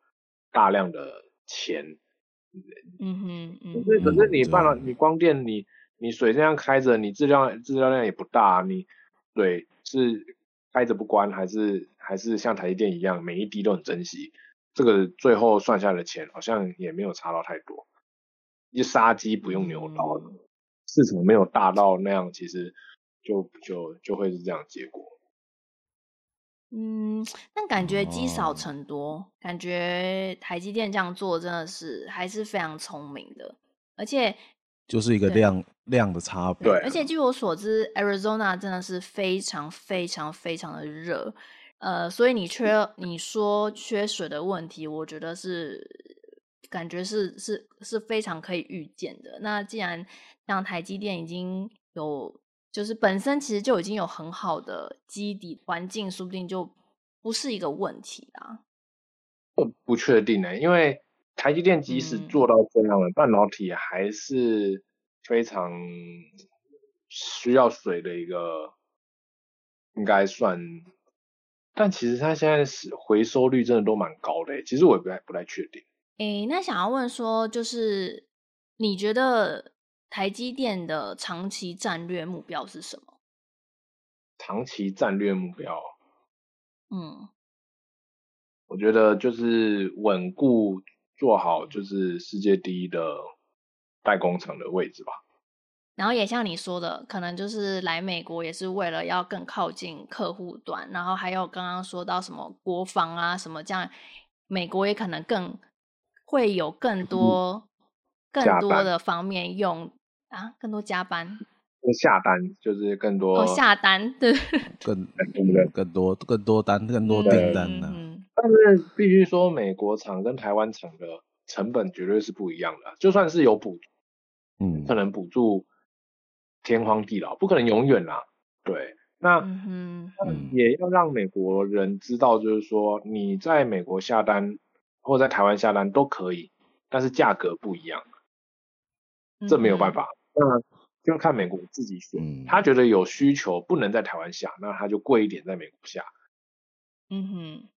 大量的钱。嗯哼，嗯哼，可是可是。你办了，你光电你你水这样开着，你质量质量量也不大，你水是开着不关，还是还是像台积电一样，每一滴都很珍惜。这个最后算下来的钱好像也没有差到太多，一杀鸡不用牛刀，市场没有大到那样，其实就就就会是这样结果。嗯，但感觉积少成多，哦，感觉台积电这样做真的是还是非常聪明的，而且就是一个量量的差别。对，而且据我所知，Arizona 真的是非常非常非常的热。呃，所以你缺你说缺水的问题，我觉得是感觉是是是非常可以预见的。那既然像台积电已经有，就是本身其实就已经有很好的基底环境，说不定就不是一个问题啦。我不确定呢、欸，因为台积电即使做到这样的、嗯、半导体，还是非常需要水的一个，应该算。但其实它现在是回收率真的都蛮高的，其实我也不太不太确定。诶，那想要问说，就是你觉得台积电的长期战略目标是什么？长期战略目标，嗯，我觉得就是稳固做好，就是世界第一的代工厂的位置吧。然后也像你说的，可能就是来美国也是为了要更靠近客户端，然后还有刚刚说到什么国防啊什么这样，美国也可能更会有更多更多的方面用啊，更多加班，下单就是更多哦下单对，更 更多更多单更多订单呢、啊嗯。但是必须说，美国厂跟台湾厂的成本绝对是不一样的，就算是有补，嗯，可能补助。天荒地老，不可能永远啦。对，那、嗯、也要让美国人知道，就是说你在美国下单或在台湾下单都可以，但是价格不一样，这没有办法。嗯、那就要看美国自己选。嗯、他觉得有需求不能在台湾下，那他就贵一点在美国下。嗯哼，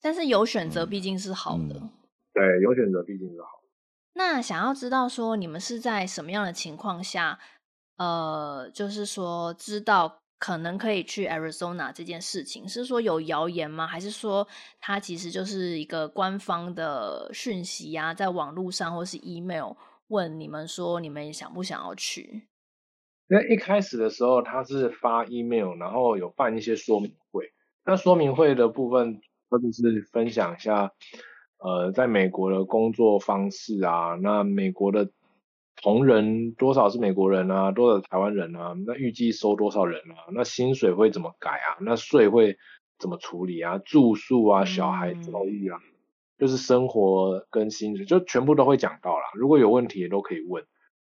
但是有选择毕竟是好的。嗯、对，有选择毕竟是好的。那想要知道说你们是在什么样的情况下，呃，就是说知道。可能可以去 Arizona 这件事情，是说有谣言吗？还是说它其实就是一个官方的讯息呀、啊，在网络上或是 email 问你们说你们想不想要去？那一开始的时候，他是发 email，然后有办一些说明会。那说明会的部分，或者是分享一下，呃，在美国的工作方式啊，那美国的。同仁多少是美国人啊？多少台湾人啊？那预计收多少人啊？那薪水会怎么改啊？那税会怎么处理啊？住宿啊，小孩教育啊，嗯、就是生活跟薪水就全部都会讲到啦。如果有问题也都可以问，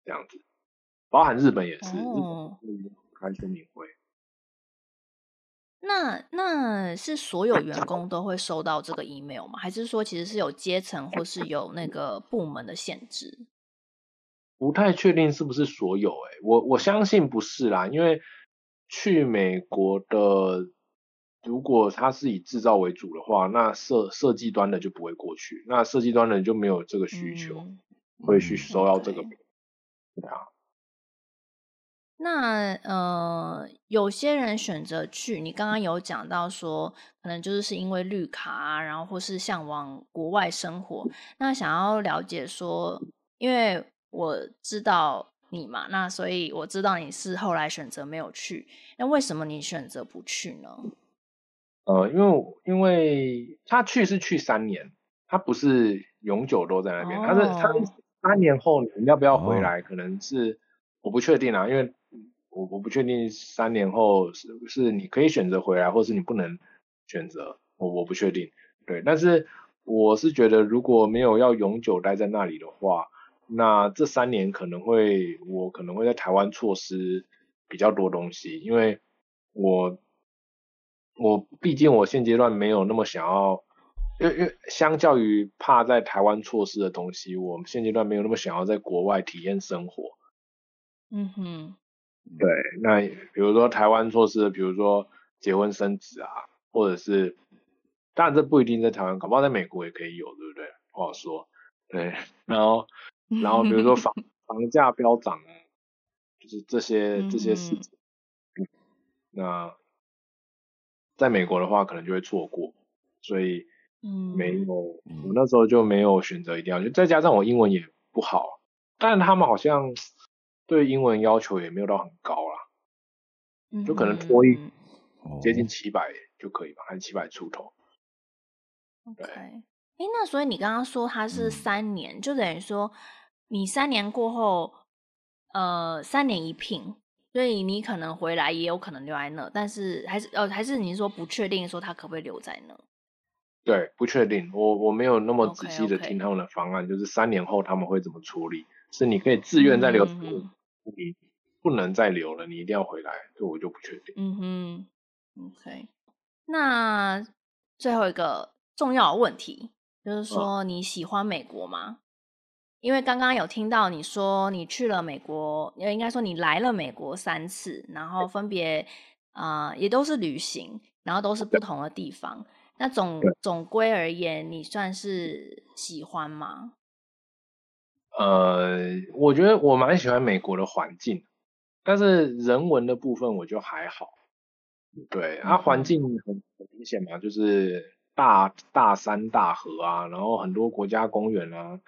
这样子，包含日本也是，哦、日本开说明会。那那是所有员工都会收到这个 email 吗？还是说其实是有阶层或是有那个部门的限制？不太确定是不是所有诶、欸，我我相信不是啦，因为去美国的，如果他是以制造为主的话，那设设计端的就不会过去，那设计端的就没有这个需求，嗯、会去收到这个。对啊。那呃，有些人选择去，你刚刚有讲到说，可能就是是因为绿卡啊，然后或是向往国外生活，那想要了解说，因为。我知道你嘛，那所以我知道你是后来选择没有去，那为什么你选择不去呢？呃，因为因为他去是去三年，他不是永久都在那边，他、哦、是他三年后你要不要回来，可能是我不确定啊，因为我我不确定三年后是是你可以选择回来，或是你不能选择，我我不确定，对，但是我是觉得如果没有要永久待在那里的话。那这三年可能会，我可能会在台湾错失比较多东西，因为我我毕竟我现阶段没有那么想要，因为因为相较于怕在台湾错失的东西，我们现阶段没有那么想要在国外体验生活。嗯哼，对，那比如说台湾措施，比如说结婚生子啊，或者是，当然这不一定在台湾，搞不好在美国也可以有，对不对？不好说。对，然后。然后比如说房 房价飙涨啊，就是这些这些事情，嗯、那在美国的话可能就会错过，所以没有，嗯、我那时候就没有选择一定要去，再加上我英文也不好，但他们好像对英文要求也没有到很高啦，嗯、就可能多一接近七百就可以吧，还是七百出头。对，哎，那所以你刚刚说他是三年，嗯、就等于说。你三年过后，呃，三年一聘，所以你可能回来，也有可能留在那，但是还是呃，还是你说不确定，说他可不可以留在那？对，不确定，我我没有那么仔细的听他们的方案，okay, okay. 就是三年后他们会怎么处理？是你可以自愿再留，你不能再留了，你一定要回来，这我就不确定。嗯哼，OK，那最后一个重要的问题就是说，你喜欢美国吗？因为刚刚有听到你说你去了美国，应该说你来了美国三次，然后分别啊、呃、也都是旅行，然后都是不同的地方。那总总归而言，你算是喜欢吗？呃，我觉得我蛮喜欢美国的环境，但是人文的部分我就还好。对，它、啊、环境很很明显嘛，就是大大山大河啊，然后很多国家公园啊。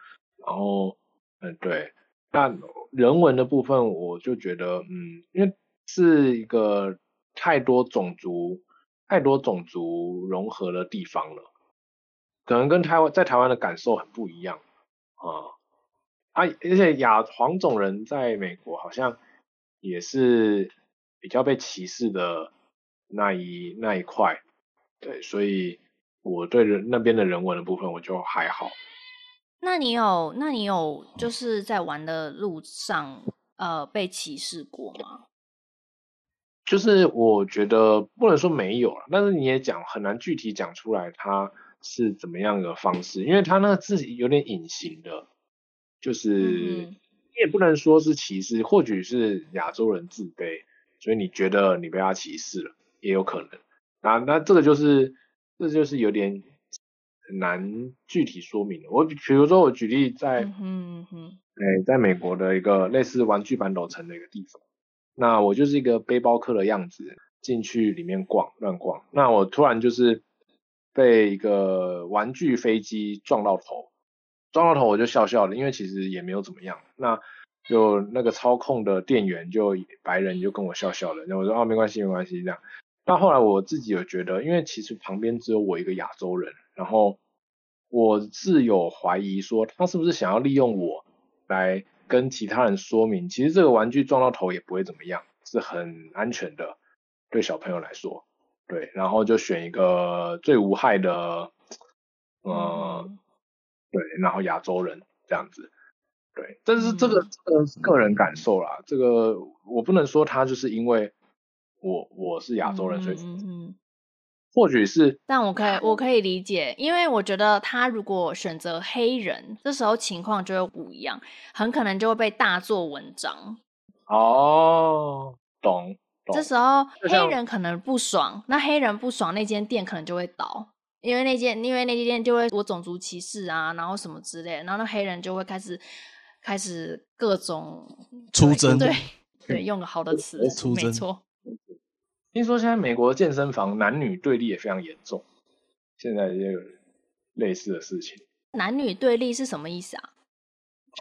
然后，嗯，对，那人文的部分，我就觉得，嗯，因为是一个太多种族、太多种族融合的地方了，可能跟台湾在台湾的感受很不一样啊。啊，而且亚黄种人在美国好像也是比较被歧视的那一那一块，对，所以我对人那边的人文的部分我就还好。那你有，那你有就是在玩的路上，呃，被歧视过吗？就是我觉得不能说没有了，但是你也讲很难具体讲出来它是怎么样的方式，因为它那个字有点隐形的，就是你也不能说是歧视，或许是亚洲人自卑，所以你觉得你被他歧视了，也有可能。那那这个就是，这就是有点很难具体说明。我比如说，我举例在，嗯嗯嗯，哎，在美国的一个类似玩具反斗城的一个地方，那我就是一个背包客的样子进去里面逛乱逛，那我突然就是被一个玩具飞机撞到头。撞到头我就笑笑了，因为其实也没有怎么样。那就那个操控的店员就白人就跟我笑笑了，然后我说哦没关系没关系这样。那后来我自己有觉得，因为其实旁边只有我一个亚洲人，然后我自有怀疑说他是不是想要利用我来跟其他人说明，其实这个玩具撞到头也不会怎么样，是很安全的，对小朋友来说，对，然后就选一个最无害的，呃。对，然后亚洲人这样子，对，但是这个、嗯、这个人感受啦，这个我不能说他就是因为我我是亚洲人，所以嗯，或许是，但我可以我可以理解，因为我觉得他如果选择黑人，这时候情况就会不一样，很可能就会被大做文章。哦，懂，懂。这时候黑人可能不爽，那黑人不爽，那间店可能就会倒。因为那件，因为那间店就会我种族歧视啊，然后什么之类的，然后那黑人就会开始开始各种出征，对对，用个好的词，出征，没错。听说现在美国健身房男女对立也非常严重，现在也有类似的事情。男女对立是什么意思啊？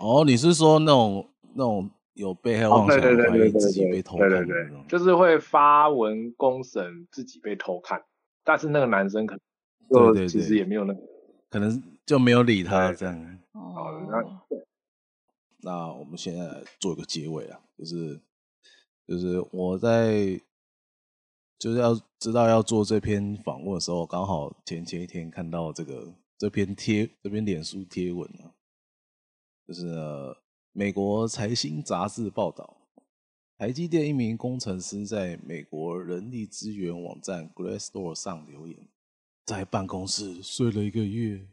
哦，你是说那种那种有被害妄想，对对对，自己被偷看，对对对，就是会发文公审自己被偷看，但是那个男生可能。对对对，其实也没有那个，可能就没有理他这样。哦，那那我们现在来做一个结尾啊，就是就是我在就是要知道要做这篇访问的时候，刚好前前一天看到这个这篇贴这篇脸书贴文啊，就是美国财新杂志报道，台积电一名工程师在美国人力资源网站 Glassdoor 上留言。在办公室睡了一个月，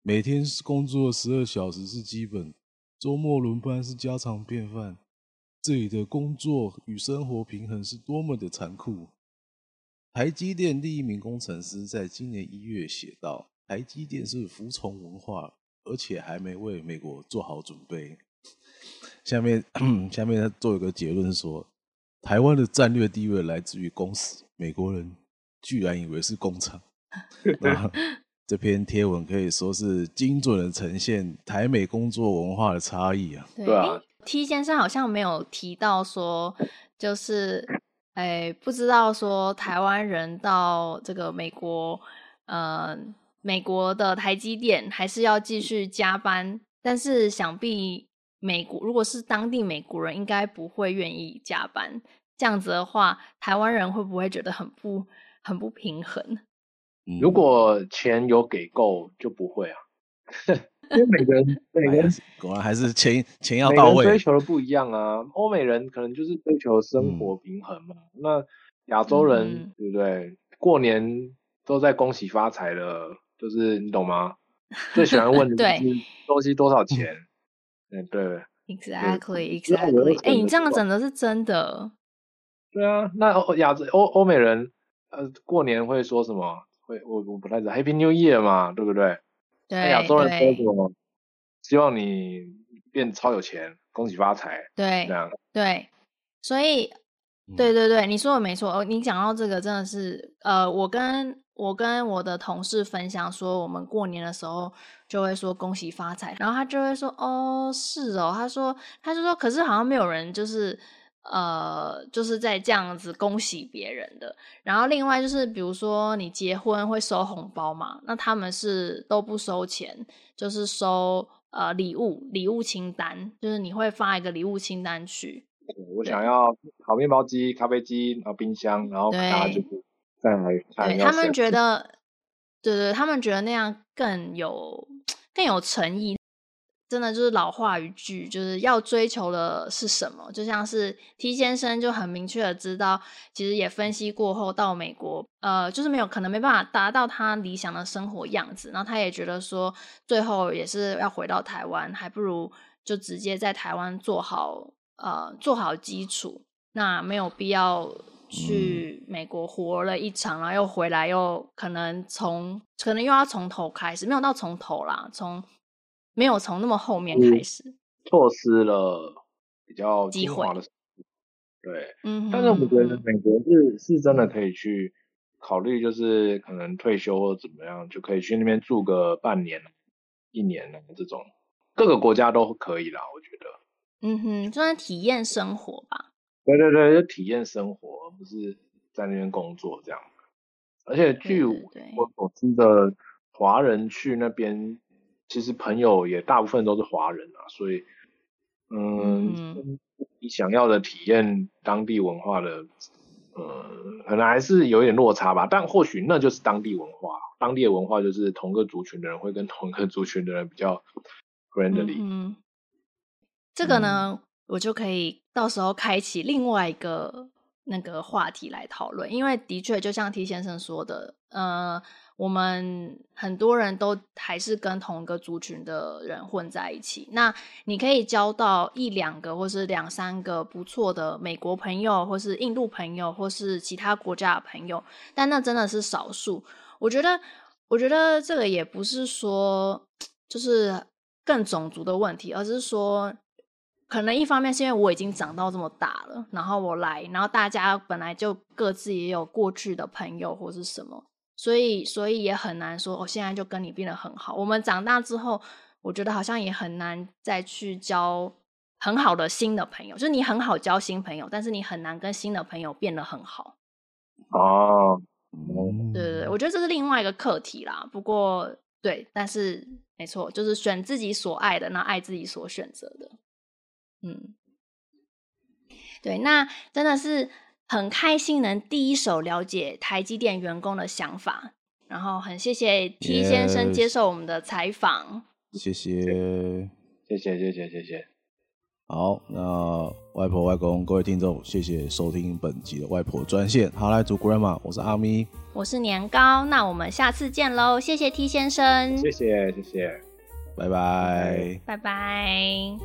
每天工作十二小时是基本，周末轮班是家常便饭。这里的工作与生活平衡是多么的残酷。台积电第一名工程师在今年一月写道：“台积电是服从文化，而且还没为美国做好准备。”下面下面他做一个结论说：“台湾的战略地位来自于公司，美国人居然以为是工厂。” 那这篇贴文可以说是精准的呈现台美工作文化的差异啊。对啊，T 先生好像没有提到说，就是哎，不知道说台湾人到这个美国，呃，美国的台积电还是要继续加班，但是想必美国如果是当地美国人，应该不会愿意加班。这样子的话，台湾人会不会觉得很不很不平衡？如果钱有给够，就不会啊。因为每个人，每个人果然还是钱钱要到位。追求的不一样啊。欧美人可能就是追求生活平衡嘛。嗯、那亚洲人、嗯、对不对？过年都在恭喜发财了，就是你懂吗？最喜欢问的就是东西多少 钱。嗯，对。Exactly, exactly。哎、欸，你这样讲的是真的。对啊，那亚洲欧欧美人呃过年会说什么？会，我我不太知道，Happy New Year 嘛，对不对？对。亚洲人说什么？希望你变超有钱，恭喜发财。对。这样。对。所以，对对对，你说的没错。哦，你讲到这个真的是，呃，我跟我跟我的同事分享说，我们过年的时候就会说恭喜发财，然后他就会说，哦，是哦，他说，他就说，可是好像没有人就是。呃，就是在这样子恭喜别人的。然后另外就是，比如说你结婚会收红包嘛，那他们是都不收钱，就是收呃礼物礼物清单，就是你会发一个礼物清单去。我想要烤面包机、咖啡机，然后冰箱，然后大家就再来看。对，他们觉得，对对，他们觉得那样更有 更有诚意。真的就是老话一句，就是要追求的是什么？就像是 T 先生就很明确的知道，其实也分析过后到美国，呃，就是没有可能没办法达到他理想的生活样子。然后他也觉得说，最后也是要回到台湾，还不如就直接在台湾做好呃做好基础，那没有必要去美国活了一场，然后又回来又可能从可能又要从头开始，没有到从头啦，从没有从那么后面开始，错失了比较精华的。对，嗯，但是我觉得美国是是真的可以去考虑，就是可能退休或怎么样，就可以去那边住个半年、一年的这种，各个国家都可以啦，我觉得。嗯哼，就算体验生活吧。对对对，就体验生活，不是在那边工作这样。而且据我所知的，华人去那边，其实朋友也大部分都是华人啊，所以，嗯。嗯你想要的体验当地文化的，嗯，可能还是有一点落差吧。但或许那就是当地文化，当地的文化就是同个族群的人会跟同一个族群的人比较 friendly。嗯，这个呢，嗯，我就可以到时候开启另外一个那个话题来讨论，因为的确就像 T 先生说的，呃。我们很多人都还是跟同一个族群的人混在一起。那你可以交到一两个，或是两三个不错的美国朋友，或是印度朋友，或是其他国家的朋友，但那真的是少数。我觉得，我觉得这个也不是说 就是更种族的问题，而是说，可能一方面是因为我已经长到这么大了，然后我来，然后大家本来就各自也有过去的朋友或是什么。所以，所以也很难说，我、哦、现在就跟你变得很好。我们长大之后，我觉得好像也很难再去交很好的新的朋友。就是你很好交新朋友，但是你很难跟新的朋友变得很好。哦，对对对，我觉得这是另外一个课题啦。不过，对，但是没错，就是选自己所爱的，那爱自己所选择的。嗯，对，那真的是。很开心能第一手了解台积电员工的想法，然后很谢谢 T 先生接受我们的采访。Yes. 谢谢，谢谢，谢谢，谢谢。好，那外婆、外公，各位听众，谢谢收听本集的外婆专线。好，来煮 Grandma，我是阿咪，我是年糕，那我们下次见喽。谢谢 T 先生，谢谢，谢谢，拜拜，拜拜。